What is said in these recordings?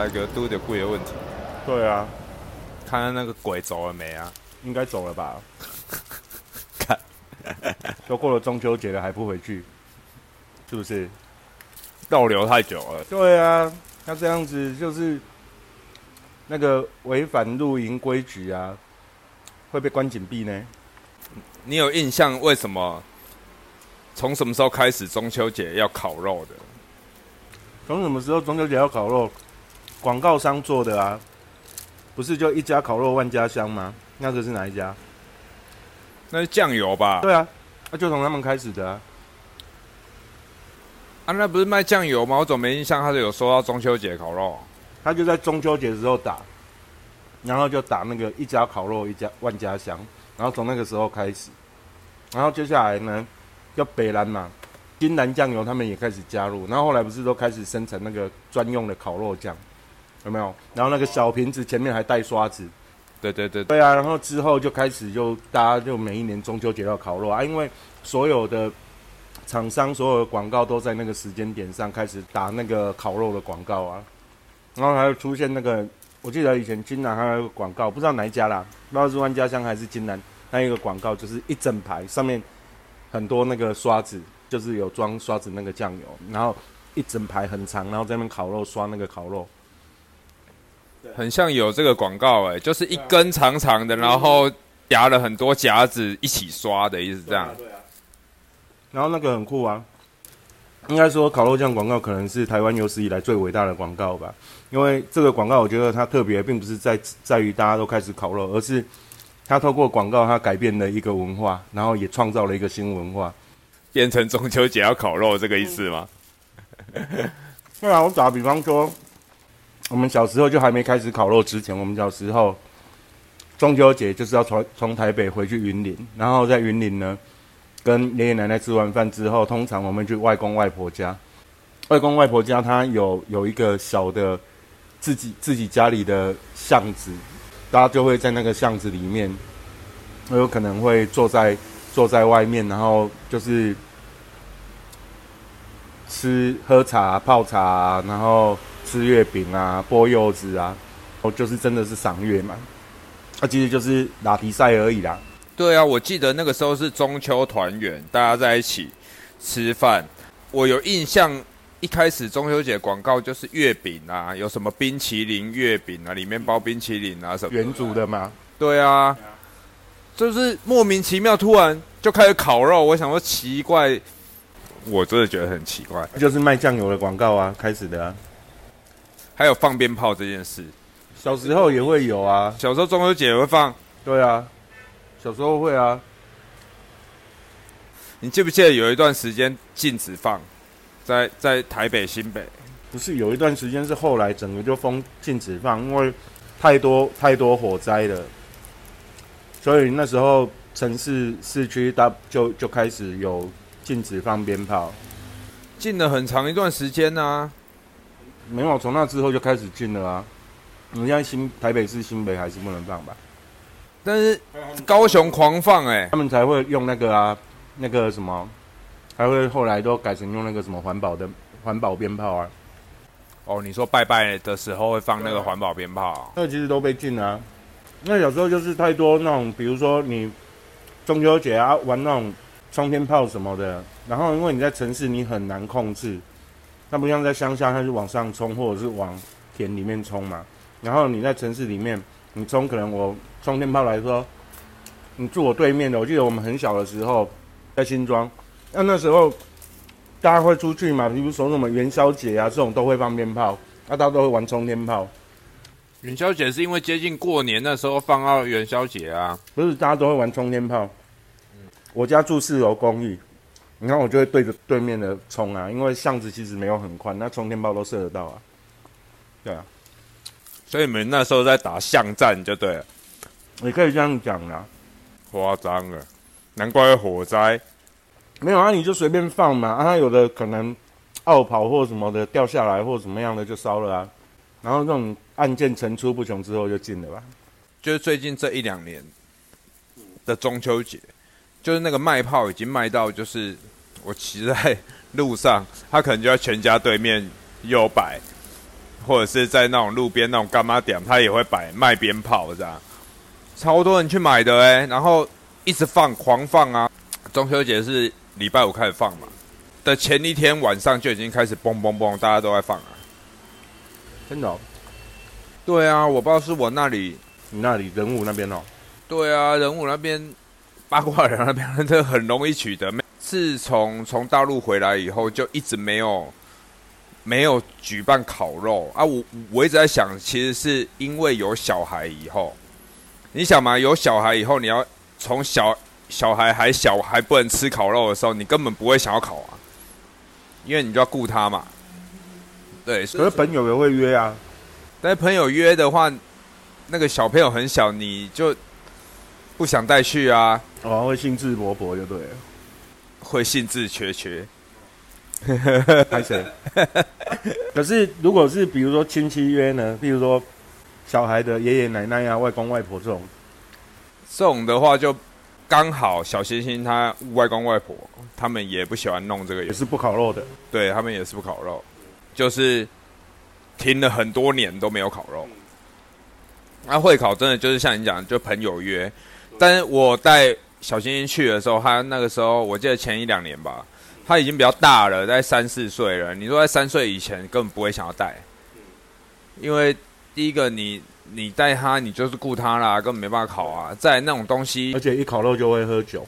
差一个都有贵的问题。对啊，看看那个鬼走了没啊？应该走了吧？看，都过了中秋节了还不回去，是不是？逗留太久了。对啊，那这样子就是那个违反露营规矩啊，会被关紧闭呢。你有印象为什么从什么时候开始中秋节要烤肉的？从什么时候中秋节要烤肉？广告商做的啊，不是就一家烤肉万家香吗？那个是哪一家？那是酱油吧？对啊，那就从他们开始的啊。啊，那不是卖酱油吗？我怎么没印象？他是有说到中秋节烤肉，他就在中秋节的时候打，然后就打那个一家烤肉一家万家香，然后从那个时候开始，然后接下来呢，就北兰嘛，金兰酱油他们也开始加入，然后后来不是都开始生产那个专用的烤肉酱，有没有？然后那个小瓶子前面还带刷子，对对对，对啊，然后之后就开始就大家就每一年中秋节要烤肉啊，因为所有的厂商所有的广告都在那个时间点上开始打那个烤肉的广告啊，然后还有出现那个，我记得以前金兰还有一个广告，不知道哪一家啦，不知道是万家香还是金兰，那一个广告就是一整排上面很多那个刷子，就是有装刷子那个酱油，然后一整排很长，然后在那边烤肉刷那个烤肉。很像有这个广告哎，就是一根长长的，然后夹了很多夹子一起刷的意思，这样。对啊。然后那个很酷啊，应该说烤肉酱广告可能是台湾有史以来最伟大的广告吧。因为这个广告，我觉得它特别，并不是在在于大家都开始烤肉，而是它透过广告，它改变了一个文化，然后也创造了一个新文化，变成中秋节要烤肉这个意思吗？对啊，我打比方说，我们小时候就还没开始烤肉之前，我们小时候中秋节就是要从从台北回去云林，然后在云林呢，跟爷爷奶奶吃完饭之后，通常我们去外公外婆家。外公外婆家他有有一个小的自己自己家里的巷子，大家就会在那个巷子里面，有可能会坐在坐在外面，然后就是吃喝茶泡茶，然后吃月饼啊，剥柚子啊，哦，就是真的是赏月嘛。那、其实就是打比赛而已啦。对啊，我记得那个时候是中秋团圆，大家在一起吃饭。我有印象，一开始中秋节广告就是月饼啊，有什么冰淇淋月饼啊，里面包冰淇淋啊什么。原主的吗，对啊，就是莫名其妙突然就开始烤肉，我想说奇怪，我真的觉得很奇怪。就是卖酱油的广告啊，开始的啊。还有放鞭炮这件事，小时候也会有啊，小时候中秋节也会放。对啊，小时候会啊。你记不记得有一段时间禁止放，在在台北新北？不是有一段时间是后来整个就封禁止放，因为太多太多火灾了，所以那时候城市市区大就就开始有禁止放鞭炮。禁了很长一段时间呢、没有，从那之后就开始禁了啊。你现在新台北市新北还是不能放吧？但是高雄狂放哎、他们才会用那个啊，那个什么，还会后来都改成用那个什么环保的环保鞭炮啊。哦，你说拜拜的时候会放那个环保鞭炮，那个其实都被禁了、啊。那有时候就是太多那种，比如说你中秋节啊玩那种冲天炮什么的，然后因为你在城市你很难控制，那不像在乡下，它是往上冲或者是往田里面冲嘛。然后你在城市里面，你冲可能我冲天炮来说，你住我对面的，我记得我们很小的时候在新庄，那那时候大家会出去嘛，比如说什么元宵节啊这种都会放鞭炮，那大家都会玩冲天炮。元宵节是因为接近过年那时候放到元宵节啊。不是大家都会玩冲天炮。我家住四楼公寓，然后我就会对着对面的冲啊，因为巷子其实没有很宽，那冲天炮都射得到啊。对啊，所以你们那时候在打巷战就对了，你可以这样讲啦。夸张了，难怪会火灾。没有啊，你就随便放嘛，啊，它有的可能奥跑或什么的掉下来或怎么样的就烧了啊。然后这种案件层出不穷之后就进了吧。就是最近这一两年的中秋节，就是那个卖炮已经卖到，就是我骑在路上，他可能就在全家对面右摆，或者是在那种路边那种干妈点，他也会摆卖鞭炮这样，超多人去买的哎，然后一直放狂放啊。中秋节是礼拜五开始放嘛，的前一天晚上就已经开始嘣嘣嘣，大家都在放啊。真的、哦？对啊，我不知道是我那里，你那里人物那边哦？对啊，人物那边八卦人那边 真的很容易取得。自从从大陆回来以后，就一直没有没有举办烤肉啊。我我一直在想，其实是因为有小孩以后，你想嘛，有小孩以后，你要从小小孩还小还不能吃烤肉的时候，你根本不会想要烤啊，因为你就要顾他嘛。对，可是朋友也会约啊。但是朋友约的话，那个小朋友很小，你就不想带去啊。哦，会兴致勃勃就对了。会兴致缺缺，拍谁？可是如果是比如说亲戚约呢？比如说小孩的爷爷奶奶啊、外公外婆这种，这种的话就刚好小星星他外公外婆他们也不喜欢弄这个，也是不烤肉的。对他们也是不烤肉，就是停了很多年都没有烤肉。那会烤真的就是像你讲，就朋友约，但是我带。小星星去的时候，他那个时候我记得前一两年吧，他已经比较大了，在三四岁了。你说在三岁以前根本不会想要带，因为第一个你你带他，你就是顾他啦，根本没办法烤啊。在那种东西，而且一烤肉就会喝酒。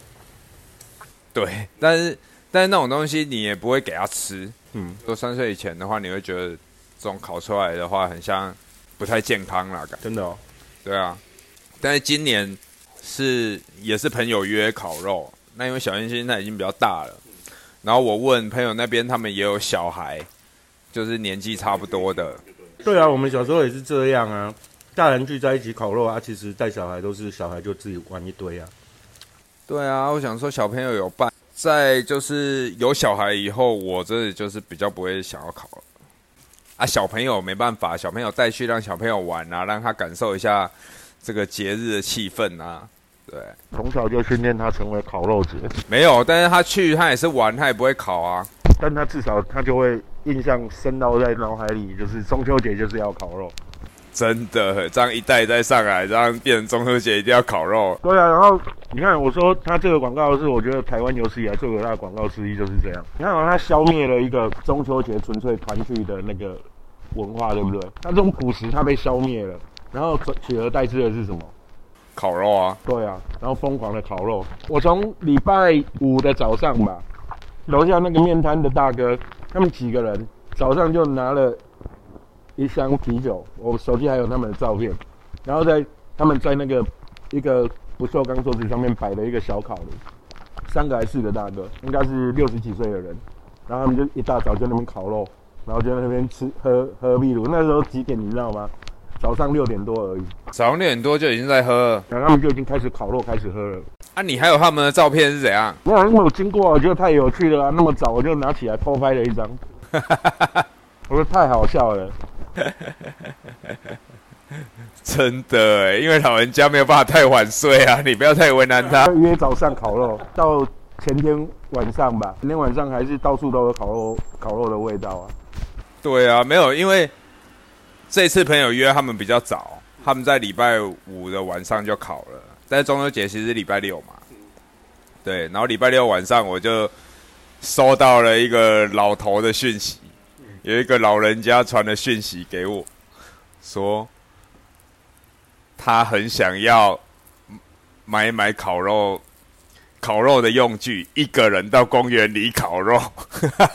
对，但是但是那种东西你也不会给他吃。嗯，说三岁以前的话，你会觉得这种烤出来的话很像不太健康啦，感真的哦。对啊，但是今年。是也是朋友约烤肉，那因为小星星他已经比较大了，然后我问朋友那边他们也有小孩，就是年纪差不多的。对啊，我们小时候也是这样啊，大人聚在一起烤肉啊，其实带小孩都是小孩就自己玩一堆啊。对啊，我想说小朋友有伴，在就是有小孩以后，我这里就是比较不会想要烤了。啊，小朋友没办法，小朋友带去让小朋友玩啊，让他感受一下。这个节日的气氛啊，对，从小就训练他成为烤肉节。没有，但是他去他也是玩，他也不会烤啊。但他至少他就会印象深到在脑海里，就是中秋节就是要烤肉。真的，这样一代再上来，这样变成中秋节一定要烤肉。对啊，然后你看，我说他这个广告是我觉得台湾有史以来最伟大的广告之一，就是这样。你看，他消灭了一个中秋节纯粹团聚的那个文化，对不对？他这种朴实，他被消灭了。然后取而代之的是什么？烤肉啊！对啊，然后疯狂的烤肉。我从礼拜五的早上吧，楼下那个面摊的大哥，他们几个人早上就拿了一箱啤酒，我手机还有他们的照片，然后在他们在那个一个不锈钢桌子上面摆了一个小烤炉，三个还是四个大哥，应该是六十几岁的人，然后他们就一大早就那边烤肉，然后就在那边吃喝喝秘鲁。那时候几点你知道吗？早上六点多而已，早上六点多就已经在喝，然后就已经开始烤肉，开始喝了。啊，你还有他们的照片是怎样？没有，因为我经过，我觉得太有趣了啊！那么早我就拿起来偷拍了一张，我说太好笑了。真的哎，因为老人家没有办法太晚睡啊，你不要太为难他。约早上烤肉，到前天晚上吧，前天晚上还是到处都有烤肉烤肉的味道啊。对啊，没有，因为。这次朋友约他们比较早，他们在礼拜五的晚上就考了，但是中秋节其实是礼拜六嘛，对，然后礼拜六晚上我就收到了一个老头的讯息，有一个老人家传的讯息给我，说他很想要买买烤肉烤肉的用具，一个人到公园里烤肉，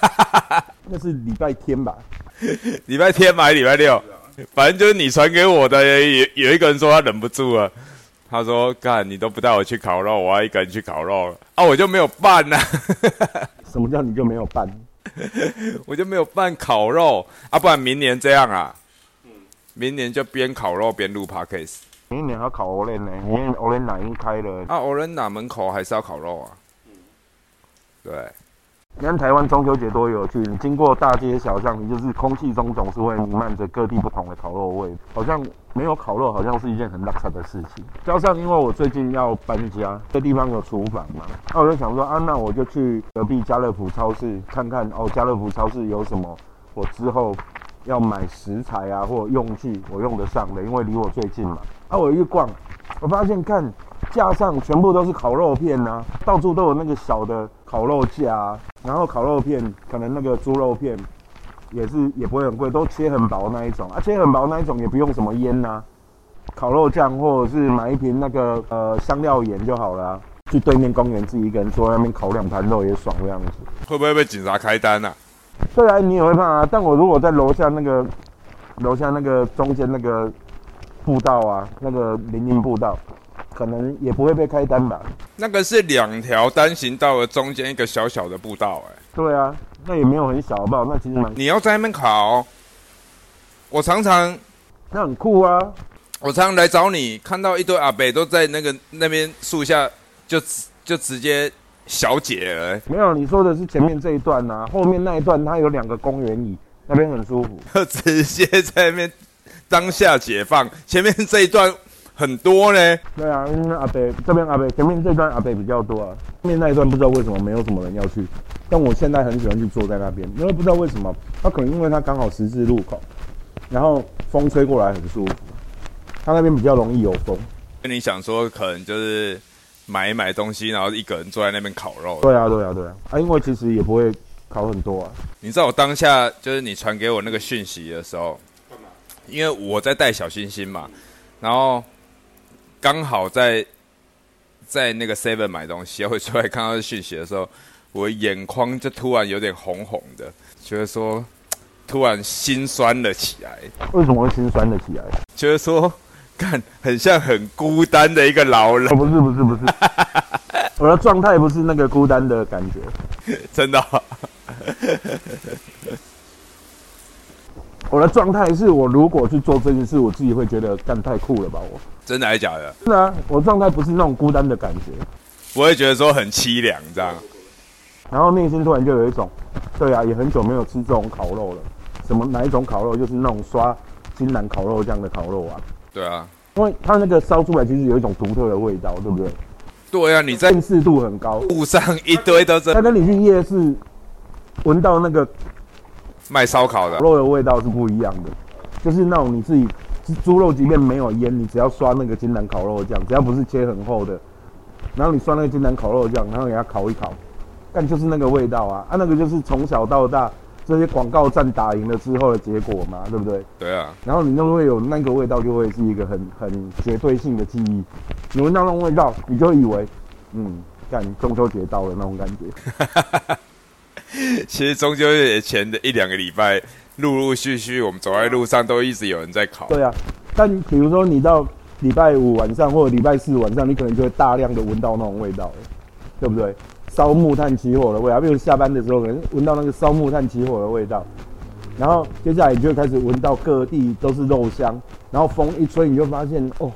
那是礼拜天吧？礼拜天买礼拜六。反正就是你传给我的，有有一个人说他忍不住了，他说：“干，你都不带我去烤肉，我要一个人去烤肉了啊！”我就没有办呢。什么叫你就没有办？我就没有办烤肉啊！不然明年这样啊？明年就边烤肉边录 podcast。明年要烤 o r 呢？因为 o r 已经开了啊 o r 门口还是要烤肉啊？对。你看台湾中秋节多有趣！你经过大街小巷，你就是空气中总是会弥漫着各地不同的烤肉味，好像没有烤肉，好像是一件很拉扯的事情。加上因为我最近要搬家，这地方有厨房嘛，那我就想说啊，那我就去隔壁家乐福超市看看哦，家乐福超市有什么我之后要买食材啊或用具，我用得上的，因为离我最近嘛。啊，我一逛，我发现看架上全部都是烤肉片呐、到处都有那个小的烤肉架、啊，然后烤肉片可能那个猪肉片也是也不会很贵，都切很薄那一种啊，切很薄那一种也不用什么腌呐、烤肉酱或者是买一瓶那个呃香料盐就好了啊、去对面公园自己一个人坐在那边烤两盘肉也爽这样子。会不会被警察开单啊？虽然你也会怕啊，但我如果在楼下那个楼下那个中间那个步道啊，那个林荫步道，可能也不会被开单吧？那个是两条单行道的中间一个小小的步道、哎，对啊，那也没有很小，好不好？那其实蛮，你要在那边烤，我常常那很酷啊。我常常来找你，看到一堆阿北都在那个那边树下就直就直接小解了、哎没有，你说的是前面这一段呐、后面那一段它有两个公园椅，那边很舒服。就 直接在那边当下解放。前面这一段很多呢，对啊，因为阿北这边阿北前面这段阿北比较多啊，后面那一段不知道为什么没有什么人要去，但我现在很喜欢去坐在那边，因为不知道为什么，它可能因为它刚好十字路口，然后风吹过来很舒服，它那边比较容易有风。跟你想说可能就是买一买东西，然后一个人坐在那边烤肉。对啊，对啊，对啊，啊，因为其实也不会烤很多啊。你知道我当下就是你传给我那个讯息的时候，因为我在带小星星嘛，然后刚好在在那个 Seven 买东西，会出来看到讯息的时候，我眼眶就突然有点红红的，觉得说突然心酸了起来，为什么会心酸了起来？觉得说看很像很孤单的一个老人。哦，，不是，不是，不是，我的状态不是那个孤单的感觉，真的哦、我的状态是我如果去做这件事，我自己会觉得干太酷了吧，我。真的还是假的？是啊，我状态不是那种孤单的感觉，我会觉得说很凄凉这样。然后内心突然就有一种，对啊，也很久没有吃这种烤肉了。什么哪一种烤肉？就是那种刷金兰烤肉酱的烤肉啊，对啊，因为它那个烧出来其实有一种独特的味道，对不对？对啊，你在辨识度很高。路上一堆都是他跟你去夜市闻到那个卖烧烤的烤，肉的味道是不一样的，就是那种你自己猪肉即便没有腌，你只要刷那个金兰烤肉酱，只要不是切很厚的，然后你刷那个金兰烤肉酱，然后给它烤一烤，但就是那个味道啊，啊那个就是从小到大这些广告战打赢了之后的结果嘛，对不对？对啊，然后你就会有那个味道，就会是一个很很绝对性的记忆。你闻到那种味道，你就以为，嗯，干中秋节到了那种感觉。其实中秋节前的一两个礼拜，陆陆续续我们走在路上都一直有人在烤。对啊，但比如说你到礼拜五晚上或者礼拜四晚上，你可能就会大量的闻到那种味道，对不对？烧木炭起火的味道，比如下班的时候可能闻到那个烧木炭起火的味道，然后接下来你就开始闻到各地都是肉香，然后风一吹，你就发现哦，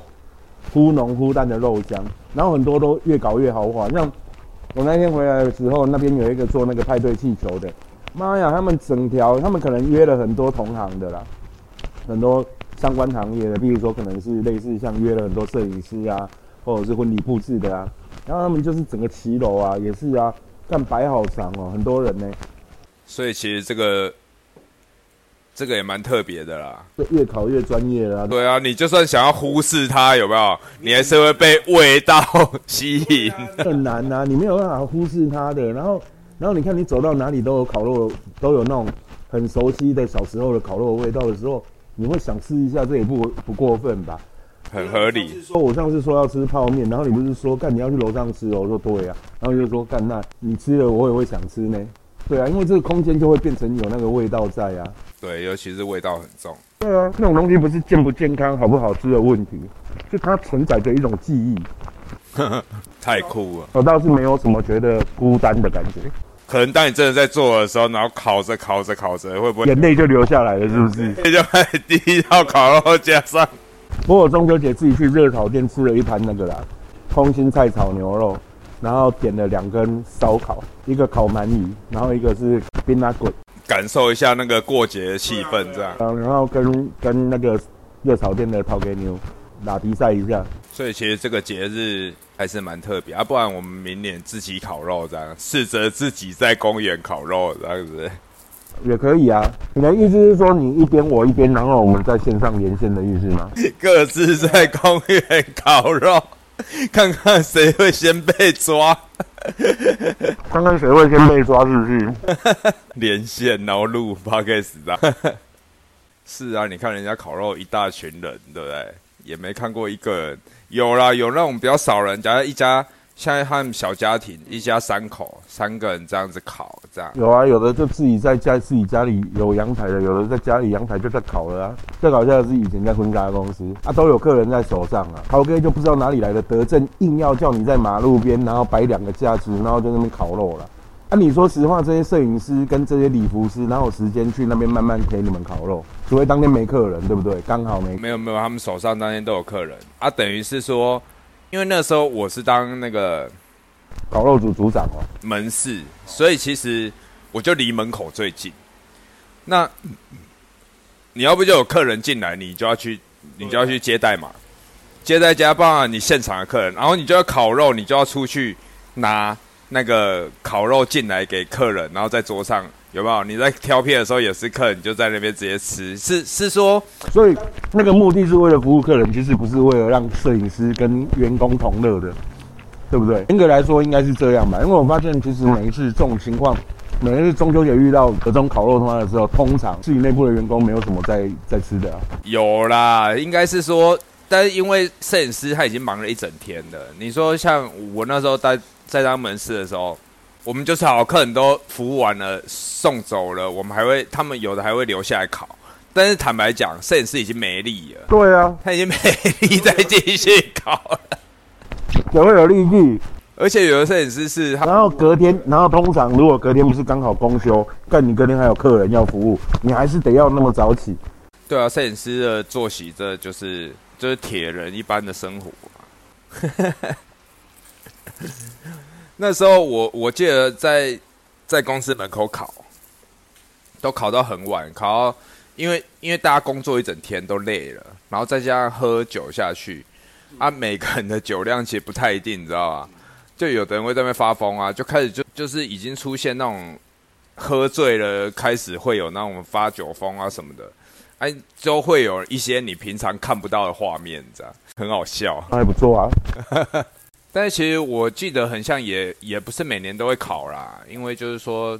忽浓忽淡的肉香，然后很多都越搞越豪华，像我那天回来的时候，那边有一个做那个派对气球的，妈呀，他们整条，他们可能约了很多同行的啦，很多相关行业的，比如说可能是类似像约了很多摄影师啊，或者是婚礼布置的啊，然后他们就是整个骑楼啊，也是啊，干摆好长哦，很多人呢，所以其实这个这个也蛮特别的啦。就越烤越专业了、啊。对啊，你就算想要忽视它，有没有？你还是会被味道吸引。很难呐、你没有办法忽视它的。然后，然后你看你走到哪里都有烤肉，都有那种很熟悉的小时候的烤肉的味道的时候，你会想吃一下，这也不不过分吧？很合理。说我上次说要吃泡面，然后你不是说干你要去楼上吃哦？我说对啊，然后你就说干那你吃了我也会想吃呢。对啊，因为这个空间就会变成有那个味道在啊。对，尤其是味道很重。对啊，那种东西不是健不健康、好不好吃的问题，就它承载着一种记忆。太酷了！我倒是没有什么觉得孤单的感觉，可能当你真的在做的时候，然后烤着烤着烤着，会不会眼泪就流下来了，是不是？这就在第一道烤肉加上？不过我中秋节自己去热炒店吃了一盘那个啦，空心菜炒牛肉，然后点了两根烧烤，一个烤鳗鱼，然后一个是冰拉滚，感受一下那个过节的气氛，这样。嗯，然后跟跟那个热炒店的陶给牛打比赛一下。所以其实这个节日还是蛮特别啊，不然我们明年自己烤肉这样，试着自己在公园烤肉这样子。也可以啊。你的意思是说，你一边我一边，然后我们在线上连线的意思吗？各自在公园烤肉，看看谁会先被抓。看看谁会先被抓，是不是？连线然后录 podcast 的。是啊，你看人家烤肉一大群人，对不对？也没看过一个人。有啦，有那种比较少人，假如一家。现在他们小家庭，一家三口，三个人这样子烤，这样有啊，有的就自己在家自己家里有阳台的，有的在家里阳台就在烤了啊。最搞笑的是以前在婚纱公司啊，都有客人在手上啊，陶哥就不知道哪里来的德政，硬要叫你在马路边，然后摆两个架子，然后在那边烤肉了。啊，你说实话，这些摄影师跟这些礼服师哪有时间去那边慢慢陪你们烤肉？除非当天没客人，对不对？刚好没没有没有，他们手上当天都有客人啊，等于是说。因为那时候我是当那个烤肉组组长哦，门市，所以其实我就离门口最近。那你要不就有客人进来，你就要去，你就要去接待嘛，接待加帮你现场的客人，然后你就要烤肉，你就要出去拿那个烤肉进来给客人，然后在桌上。有没有？你在挑片的时候也是客人，就在那边直接吃。是是说，所以那个目的是为了服务客人，其实不是为了让摄影师跟员工同乐的，对不对？严格来说应该是这样吧。因为我发现，其实每一次这种情况，每一次中秋节遇到各种烤肉通的时候，通常自己内部的员工没有什么在在吃的。有啦，应该是说，但是因为摄影师他已经忙了一整天了。你说像我那时候在在当门市的时候。我们就是好客人都服务完了送走了，我们还会他们有的还会留下来烤，但是坦白讲，摄影师已经没力了。对啊，他已经没力再继续烤了，也会有力气。而且有的摄影师是，然后隔天，然后通常如果隔天不是刚好公休，但你隔天还有客人要服务，你还是得要那么早起。对啊，摄影师的作息这就是就是铁人一般的生活。那时候我我记得在在公司门口考，都考到很晚，考到因为因为大家工作一整天都累了，然后再加上喝酒下去，啊，每个人的酒量其实不太一定，你知道吧？就有的人会在那边发疯啊，就开始就就是已经出现那种喝醉了，开始会有那种发酒疯啊什么的，哎，就会有一些你平常看不到的画面，这样很好笑，还不错啊。但是其实我记得很像，也也不是每年都会考啦，因为就是说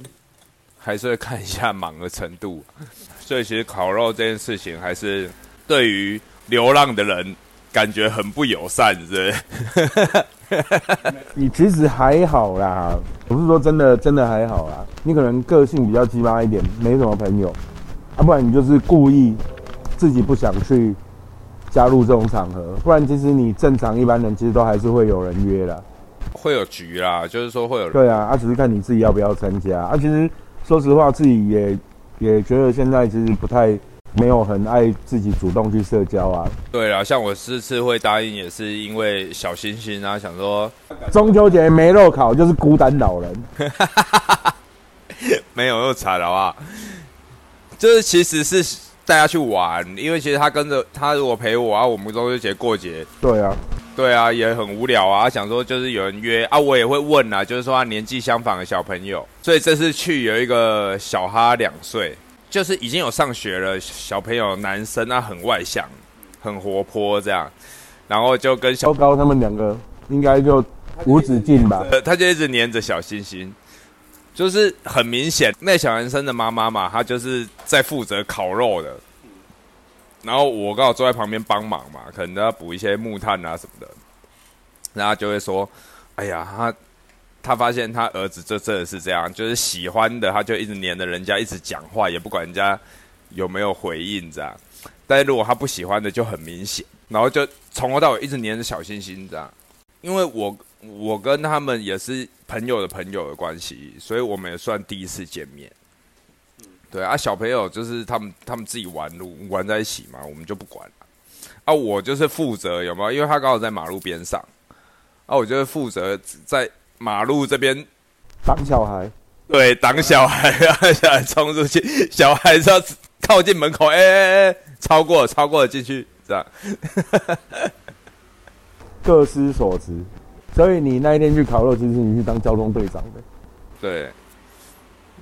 还是会看一下忙的程度，所以其实烤肉这件事情还是对于流浪的人感觉很不友善，是不是？你其实还好啦，不是说真的真的还好啦，你可能个性比较鸡巴一点，没什么朋友，啊，不然你就是故意自己不想去。加入这种场合，不然其实你正常一般人其实都还是会有人约的，会有局啦，就是说会有。对啊，啊，只是看你自己要不要参加。啊，其实说实话，自己也也觉得现在其实不太没有很爱自己主动去社交啊。对啊，像我这次会答应，也是因为小星星啊，想说中秋节没肉烤，就是孤单老人。没有又惨了啊，就是其实是。带他去玩，因为其实他跟着他如果陪我啊，我们中秋节过节，对啊，对啊，也很无聊啊。想说就是有人约啊，我也会问啊，就是说他年纪相仿的小朋友。所以这次去有一个小哈两岁，就是已经有上学了小朋友，男生啊很外向，很活泼这样，然后就跟小高他们两个应该就无止境吧，他就一直黏着小星星。就是很明显，那小男生的妈妈嘛，她就是在负责烤肉的，然后我刚好坐在旁边帮忙嘛，可能要补一些木炭啊什么的，然后就会说：“哎呀，他他发现他儿子这真的是这样，就是喜欢的他就一直黏着人家，一直讲话，也不管人家有没有回应这样。但是如果他不喜欢的就很明显，然后就从头到尾一直黏着小星星这样，因为我。”我跟他们也是朋友的朋友的关系，所以我们也算第一次见面。对啊，小朋友就是他们他们自己玩路玩在一起嘛，我们就不管了。啊，我就是负责有没有？因为他刚好在马路边上，啊，我就是负责在马路这边挡小孩。对，挡小孩，让小孩冲出去，小孩子要靠近门口，哎哎哎，超过超过了进去，这样。各司所职。所以你那一天去烤肉，其实你去当交通队长的。对，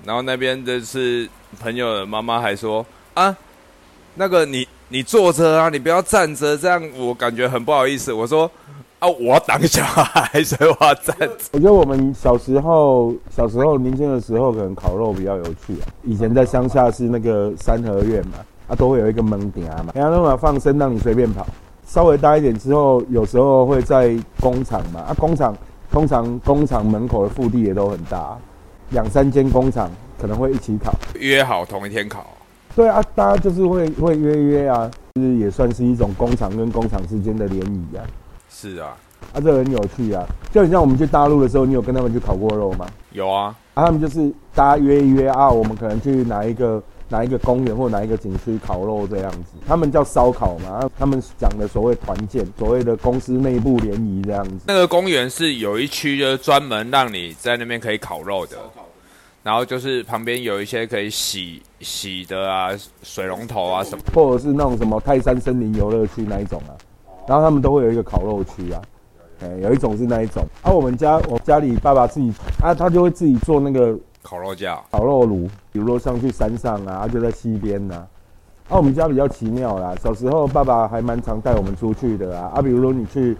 然后那边的是朋友的妈妈还说啊，那个你你坐着啊，你不要站着，这样我感觉很不好意思。我说啊，我要当小孩，所以我要站着。我觉得我们小时候，小时候年轻的时候，可能烤肉比较有趣啊。以前在乡下是那个三合院嘛，啊，都会有一个门顶啊嘛，然后那么放生让你随便跑。稍微大一点之后，有时候会在工厂嘛，啊，工厂通常工厂门口的腹地也都很大，两三间工厂可能会一起烤。约好同一天烤，对啊，大家就是会会约约啊，就是也算是一种工厂跟工厂之间的联谊啊。是啊，啊，这很有趣啊，就很像我们去大陆的时候，你有跟他们去烤过肉吗？有啊，啊，他们就是大家约一约啊，我们可能去哪一个哪一个公园或哪一个景区烤肉这样子，他们叫烧烤嘛，啊他们讲的所谓团建，所谓的公司内部联谊这样子。那个公园是有一区就是专门让你在那边可以烤肉的，然后就是旁边有一些可以洗洗的啊，水龙头啊什么。或者是那种什么泰山森林游乐区那一种啊，然后他们都会有一个烤肉区啊，哎，有一种是那一种。啊，我们家我家里爸爸自己啊，他就会自己做那个烤肉架，烤肉炉，比如说上去山上啊，啊就在溪边呐、啊。我们家比较奇妙啦，小时候爸爸还蛮常带我们出去的啊。啊，比如说你去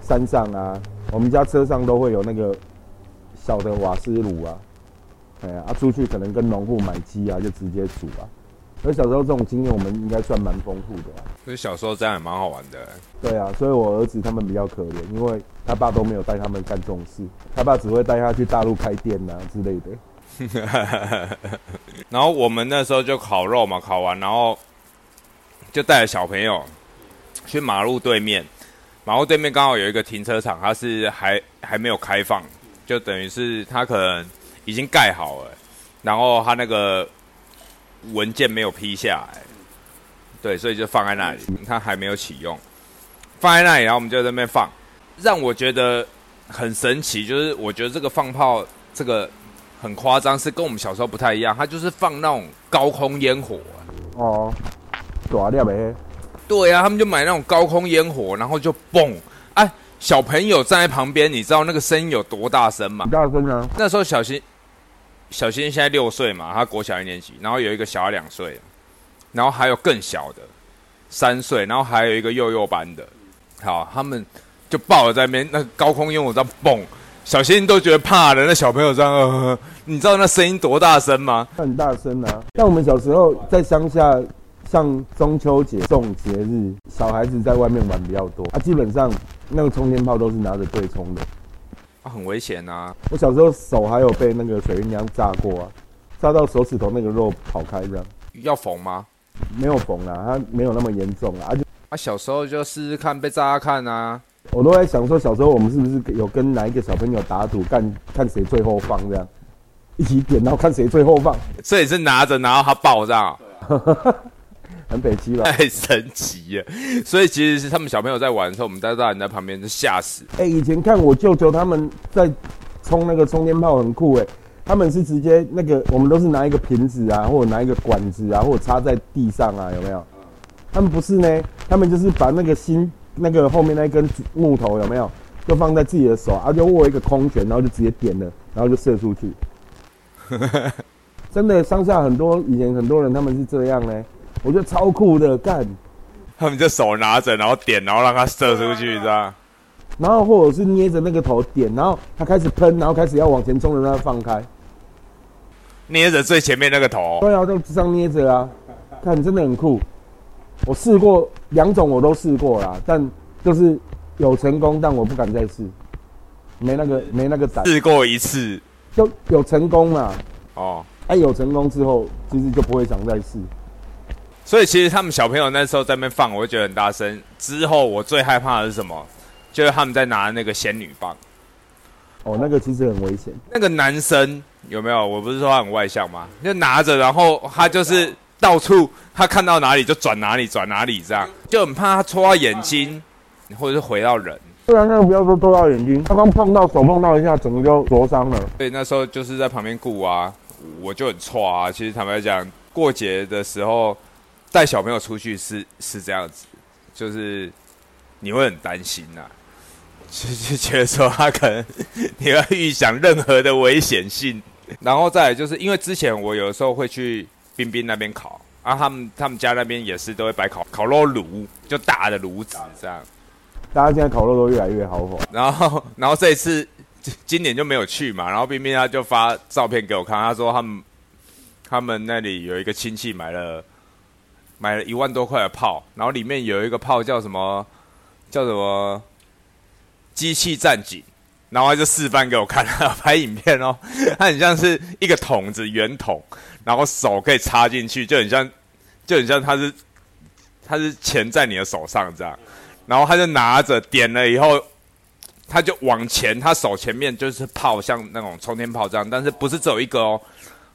山上啊，我们家车上都会有那个小的瓦斯炉啊，哎呀，啊出去可能跟农户买鸡啊，就直接煮啊。所以小时候这种经验，我们应该算蛮丰富的啊。所以小时候这样也蛮好玩的。对啊，所以我儿子他们比较可怜，因为他爸都没有带他们干这种事，他爸只会带他去大陆开店呐、之类的。然后我们那时候就烤肉嘛，烤完然后就带着小朋友去马路对面，马路对面刚好有一个停车场，它是还还没有开放，就等于是它可能已经盖好了，然后它那个文件没有批下来，对，所以就放在那里，它还没有启用，放在那里，然后我们就在那边放，让我觉得很神奇，就是我觉得这个放炮这个很夸张，是跟我们小时候不太一样，它就是放那种高空烟火。哦，大粒的，对啊，他们就买那种高空烟火，然后就蹦，哎，小朋友站在旁边，你知道那个声音有多大声吗很？大声啊！那时候小新，小新现在六岁嘛，他国小一年级，然后有一个小他两岁，然后还有更小的三岁，然后还有一个幼幼班的，好，他们就抱着在那边，那个高空烟火这样蹦，小新都觉得怕了，那小朋友这样，呃、你知道那声音多大声吗？很大声啊！像我们小时候在乡下，像中秋节这种节日，小孩子在外面玩比较多啊，基本上那个冲天炮都是拿着对冲的。啊，很危险啊！我小时候手还有被那个水鸳鸯炸过啊，炸到手指头那个肉跑开这样，要缝吗？没有缝啊，它没有那么严重啊。啊就啊，小时候就试试看，被炸炸看啊。我都在想说，小时候我们是不是有跟哪一个小朋友打赌，看看谁最后放这样，一起点，然后看谁最后放，所以是拿着，然后它爆炸，很北极吧？太神奇了。所以其实是他们小朋友在玩的时候，我们在大人在旁边就吓死。哎、以前看我舅舅他们在冲那个冲天炮很酷哎、他们是直接那个我们都是拿一个瓶子啊，或者拿一个管子啊，或者插在地上啊，有没有？他们不是呢，他们就是把那个新那个后面那一根木头有没有，就放在自己的手，啊，就握一个空拳，然后就直接点了，然后就射出去。真的，乡下很多以前很多人他们是这样呢，我觉得超酷的，干。他们就手拿着，然后点，然后让它射出去，这样。然后或者是捏着那个头点，然后它开始喷，然后开始要往前冲的让他放开。捏着最前面那个头，对啊，就这样捏着啊，看真的很酷。我试过两种，我都试过啦，但就是有成功，但我不敢再试，没那个没那个胆，试过一次就有成功嘛。哦。哎、有成功之后，其实就不会想再试。所以其实他们小朋友那时候在那边放，我会觉得很大声。之后我最害怕的是什么？就是他们在拿那个仙女棒。哦，那个其实很危险。那个男生有没有？我不是说他很外向吗？就拿着，然后他就是到处他看到哪里就转哪里，转哪里这样，就很怕他戳到眼睛，或者是回到人。不然那个不要说戳到眼睛，他刚碰到手碰到一下，整个就灼伤了。所以那时候就是在旁边顾啊，我就很错啊。其实坦白讲，过节的时候带小朋友出去是是这样子，就是你会很担心呐、就就觉得说他可能你要预想任何的危险性然后再来就是因为之前我有的时候会去冰冰那边烤，啊，他们他们家那边也是都会摆烤烤肉炉，就大的炉子这样。大家现在烤肉都越来越豪华。然后 然后这一次今今年就没有去嘛，然后冰冰他就发照片给我看，他说他们他们那里有一个亲戚买了买了一万多块的炮，然后里面有一个炮叫什么叫什么机器战警。然后他就示范给我看，他 拍影片哦，它很像是一个桶子，圆筒，然后手可以插进去，就很像，就很像他是，他是钱在你的手上这样，然后他就拿着点了以后，他就往前，他手前面就是炮，像那种冲天炮这样，但是不是只有一个哦，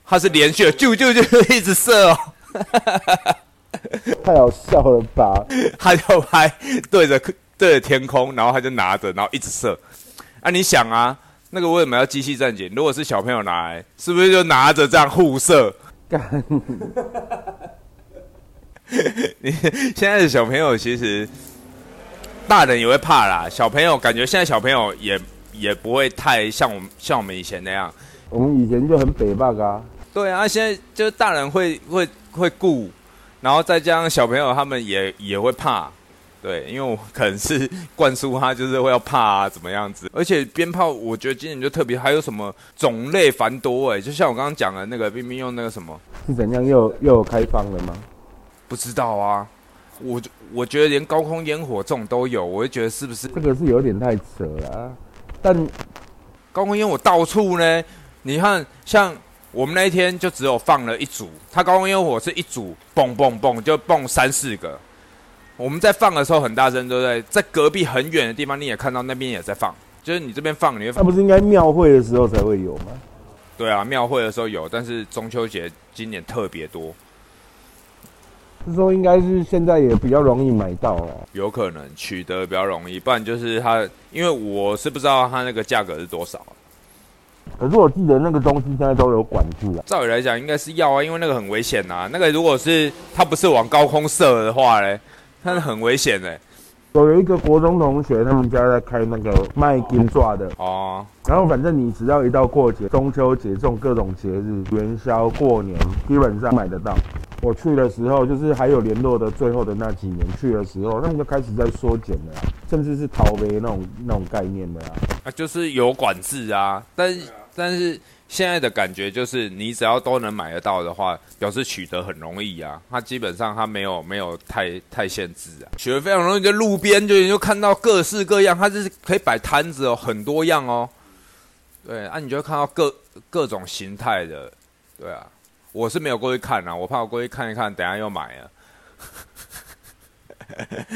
他是连续的，就就就一直射哦，太好笑了吧？他就拍对着对着天空，然后他就拿着，然后一直射。啊，你想啊，那个为什么要机器战警？如果是小朋友拿来，是不是就拿着这样互射？干！你现在的小朋友其实，大人也会怕啦。小朋友感觉现在小朋友也也不会太像我们像我们以前那样。我们以前就很北霸啊。对啊，现在就是大人会会会顾，然后再加上小朋友他们也也会怕。对，因为我可能是 灌输他，就是会要怕啊，怎么样子？而且鞭炮，我觉得今年就特别，还有什么种类繁多哎，就像我刚刚讲的那个冰冰用那个什么，是怎样又又有开放了吗？不知道啊，我我觉得连高空烟火这种都有，我就觉得是不是这个是有点太扯了？但高空烟火到处呢，你看像我们那一天就只有放了一组，它高空烟火是一组，蹦蹦蹦就蹦三四个。我们在放的时候很大声，对不对？在隔壁很远的地方，你也看到那边也在放，就是你这边放，你会那不是应该庙会的时候才会有吗？对啊，庙会的时候有，但是中秋节今年特别多。是说应该是现在也比较容易买到了，有可能取得比较容易，不然就是它，因为我是不知道它那个价格是多少。可是我记得那个东西现在都有管制啊。照理来讲应该是要啊，因为那个很危险呐。那个如果是它不是往高空射的话嘞。他是很危险的。我有一个国中同学，他们家在开那个卖金爪的哦。然后反正你只要一到过节，中秋节这种各种节日、元宵、过年，基本上买得到。我去的时候，就是还有联络的最后的那几年去的时候，他们就开始在缩减了，甚至是逃杯那种那种概念的啊。啊，就是有管制啊，但但是。现在的感觉就是，你只要都能买得到的话，表示取得很容易啊。它基本上它没有没有太太限制啊，取得非常容易。在路边就你就看到各式各样，它就是可以摆摊子哦，很多样哦。对啊，你就会看到各各种形态的。对啊，我是没有过去看啊，我怕我过去看一看，等下又买了。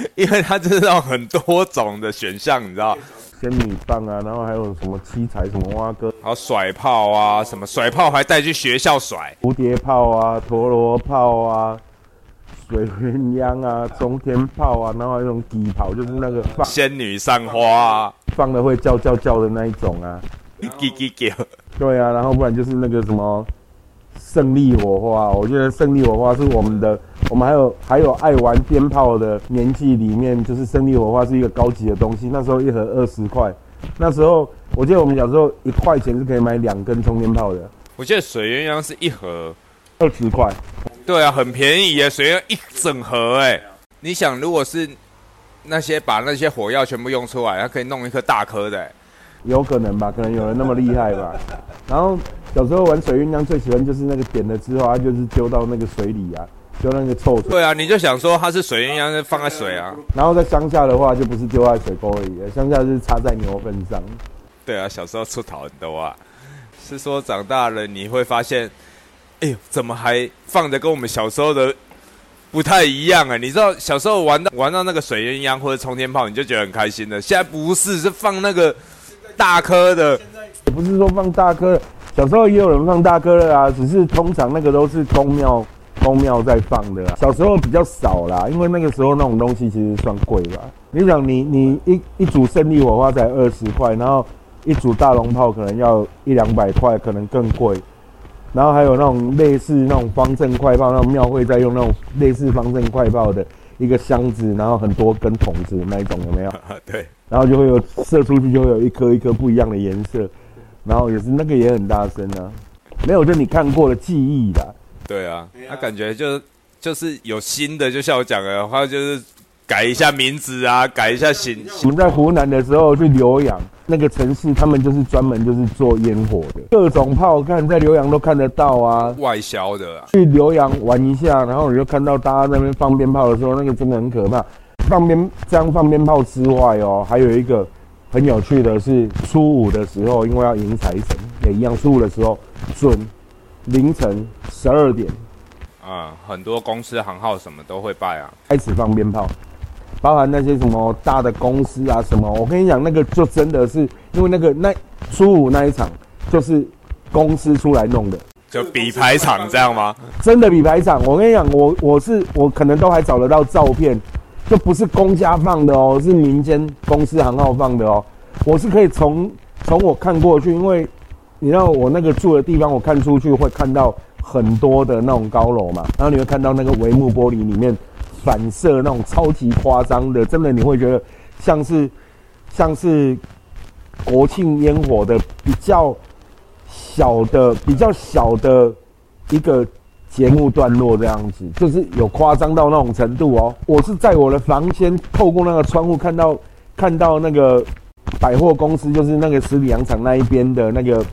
因为它知道很多种的选项，你知道。仙女棒啊，然后还有什么七彩什么蛙哥，还有甩炮啊，什么甩炮还带去学校甩，蝴蝶炮啊，陀螺炮啊，水鸳鸯啊，冲天炮啊，然后还有那种底炮，就是那个放仙女散花，放的会叫叫叫的那一种啊，叽叽叫，对啊，然后不然就是那个什么。胜利火花，我觉得胜利火花是我们的，我们还有还有爱玩鞭炮的年纪里面，就是胜利火花是一个高级的东西。那时候一盒二十块，那时候我记得我们小时候一块钱是可以买两根充电炮的。我记得水鸳鸯是一盒二十块，对啊，很便宜耶，水鸳鸯一整盒哎。你想，如果是那些把那些火药全部用出来，它可以弄一颗大颗的，有可能吧？可能有人那么厉害吧？然后。小时候玩水鸳鸯，最喜欢就是那个点了之后，它就是丢到那个水里啊，丢那个臭水。对啊，你就想说它是水鸳鸯，放在水啊。然后在乡下的话，就不是丢在水沟里，乡下是插在牛粪上。对啊，小时候出逃很多啊。是说长大了你会发现，哎呦，怎么还放的跟我们小时候的不太一样啊？你知道小时候玩到玩到那个水鸳鸯或者冲天炮，你就觉得很开心的。现在不是，是放那个大颗的。也不是说放大颗。小时候也有人放大颗的啊，只是通常那个都是公庙公庙在放的啦。小时候比较少啦，因为那个时候那种东西其实算贵吧。你想，你你一一组胜利火花才二十块，然后一组大龙炮可能要一两百块，可能更贵。然后还有那种类似那种方阵快炮，那种庙会在用那种类似方阵快炮的一个箱子，然后很多根筒子那一种，有没有？对。然后就会有射出去，就会有一颗一颗不一样的颜色。然后也是那个也很大声啊，没有就你看过的记忆的。对啊，他感觉就就是有新的，就像我讲的话，就是改一下名字啊，改一下形。我们在湖南的时候去浏阳那个城市，他们就是专门就是做烟火的，各种炮看在浏阳都看得到啊。外销的，啊去浏阳玩一下，然后你就看到大家在那边放鞭炮的时候，那个真的很可怕。放鞭这样放鞭炮之外哦，还有一个很有趣的是初五的时候，因为要迎财神，也一样初五的时候准。凌晨十二点，啊，很多公司行号什么都会拜啊，开始放鞭炮，包含那些什么大的公司啊什么，我跟你讲，那个就真的是因为那个那初五那一场就是公司出来弄的，就比排场这样吗？真的比排场，我跟你讲，我我是我可能都还找得到照片，就不是公家放的哦，是民间公司行号放的哦，我是可以从从我看过去，因为。你知道我那个住的地方，我看出去会看到很多的那种高楼嘛，然后你会看到那个帷幕玻璃里面反射那种超级夸张的，真的你会觉得像是像是国庆烟火的比较小的、比较小的一个节目段落这样子，就是有夸张到那种程度哦。我是在我的房间透过那个窗户看到看到那个百货公司，就是那个十里洋场那一边的那个。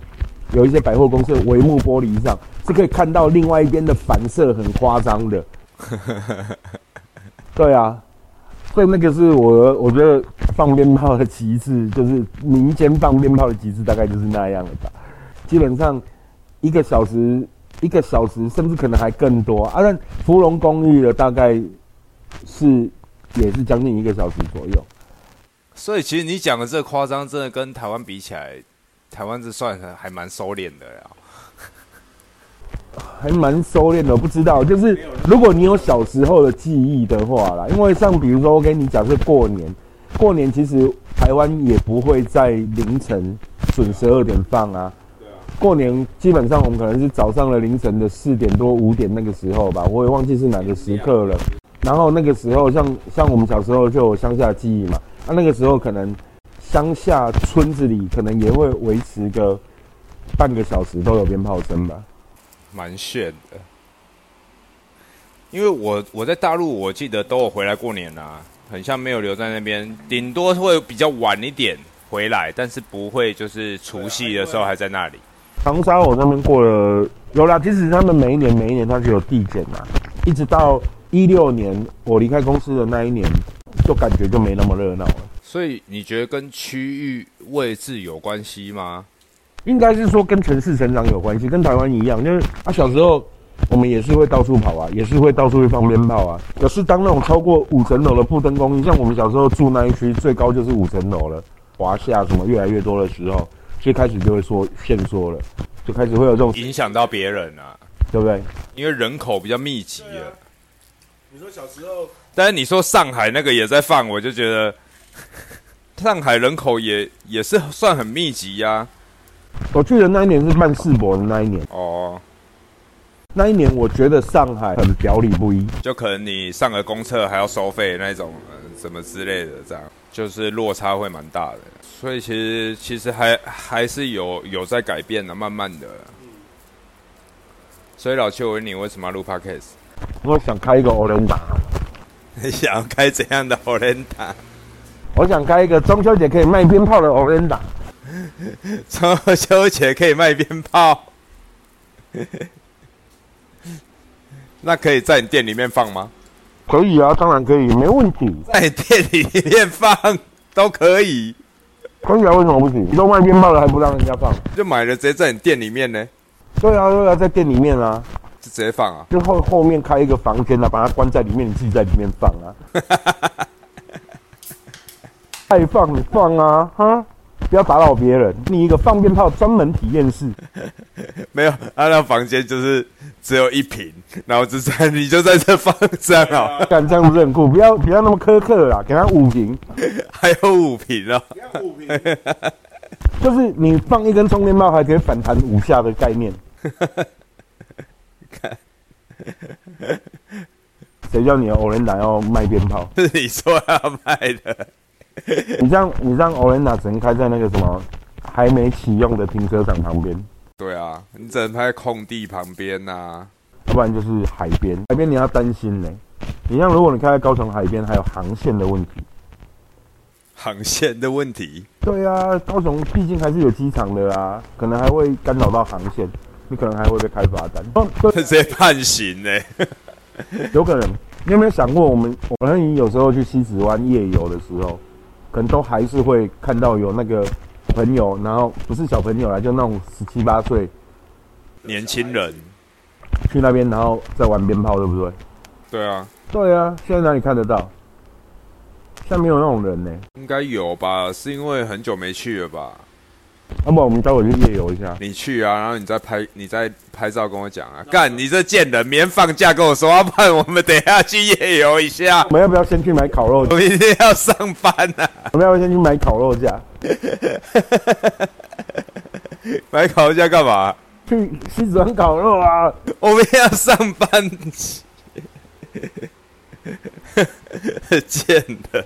有一些百货公司帷幕玻璃上是可以看到另外一边的反射，很夸张的。对啊，所以那个是我我觉得放鞭炮的极致，就是民间放鞭炮的极致，大概就是那样了吧。基本上一个小时、一个小时，甚至可能还更多啊。但芙蓉公寓的大概是也是将近一个小时左右。所以其实你讲的这夸张，真的跟台湾比起来。台湾这算还蛮收敛的了，还蛮收敛的。我不知道，就是如果你有小时候的记忆的话啦，因为像比如说我跟你讲是过年，过年其实台湾也不会在凌晨准十二点放啊。过年基本上我们可能是早上的凌晨的四点多五点那个时候吧，我也忘记是哪个时刻了。然后那个时候像像我们小时候就有乡下记忆嘛，那那个时候可能。乡下村子里可能也会维持个半个小时都有鞭炮声吧，蛮炫的。因为我我在大陆，我记得都有回来过年啊，很像没有留在那边，顶多会比较晚一点回来，但是不会就是除夕的时候还在那里。长沙我那边过了有啦，其实他们每一年每一年他就有递减嘛，一直到一六年我离开公司的那一年，就感觉就没那么热闹了。所以你觉得跟区域位置有关系吗？应该是说跟城市成长有关系，跟台湾一样，就是啊小时候我们也是会到处跑啊，也是会到处去放鞭炮啊。可是当那种超过五层楼的布灯公寓，像我们小时候住那一区，最高就是五层楼了，华夏什么越来越多的时候，最开始就会说限缩了，就开始会有这种影响到别人啊，对不对？因为人口比较密集了。你说小时候，但是你说上海那个也在放，我就觉得。上海人口也也是算很密集呀。我去的那一年是办世博的那一年哦。那一年我觉得上海很表里不一，就可能你上个公厕还要收费那种，什么之类的，这样就是落差会蛮大的。所以其实其实还还是有有在改变的，慢慢的。所以老邱，我问你为什么要录 podcast？我想开一个欧伦达。你 想开怎样的欧伦达？我想开一个中秋节可以卖鞭炮的欧伦达。中秋节可以卖鞭炮，那可以在你店里面放吗？可以啊，当然可以，没问题。在店里面放都可以。可以啊，为什么不行？你都卖鞭炮了，还不让人家放？就买了直接在你店里面呢？对啊，对啊，在店里面啊，就直接放啊。就后后面开一个房间啊，把它关在里面，你自己在里面放啊。爱放你放啊，哈！不要打扰别人。你一个放鞭炮专门体验室，没有，他那房间就是只有一瓶，然后就在你就在这放这样啊，敢这样子很酷。不要不要那么苛刻啦，给他五瓶，还有五瓶啊，五瓶，就是你放一根充电炮还可以反弹五下的概念。看，谁叫你欧伦达要卖鞭炮？是你说要卖的。你这样，你让欧伦娜只能开在那个什么还没启用的停车场旁边。对啊，你只能拍空地旁边呐、要不然就是海边。海边你要担心呢、你像如果你开在高雄海边，还有航线的问题。航线的问题。对啊，高雄毕竟还是有机场的啊，可能还会干扰到航线，你可能还会被开罚单。直接判刑呢、有可能。你有没有想过，我们我们有时候去西子湾夜游的时候，可能都还是会看到有那个朋友，然后不是小朋友啦，就那种十七八岁年轻人，去那边，然后在玩鞭炮，对不对？对啊，对啊，现在哪里看得到？现在没有那种人呢、应该有吧？是因为很久没去了吧？要、不然我们待会去夜游一下。你去啊，然后你再拍，你再拍照跟我讲啊。干，你这贱人，明天放假跟我说，要不然我们等一下去夜游一下我。们要不要先去买烤肉？我明天要上班啊，我们要不要先去买烤肉架？买烤肉架干嘛？去西子湾烤肉啊！我明天要上班。贱人，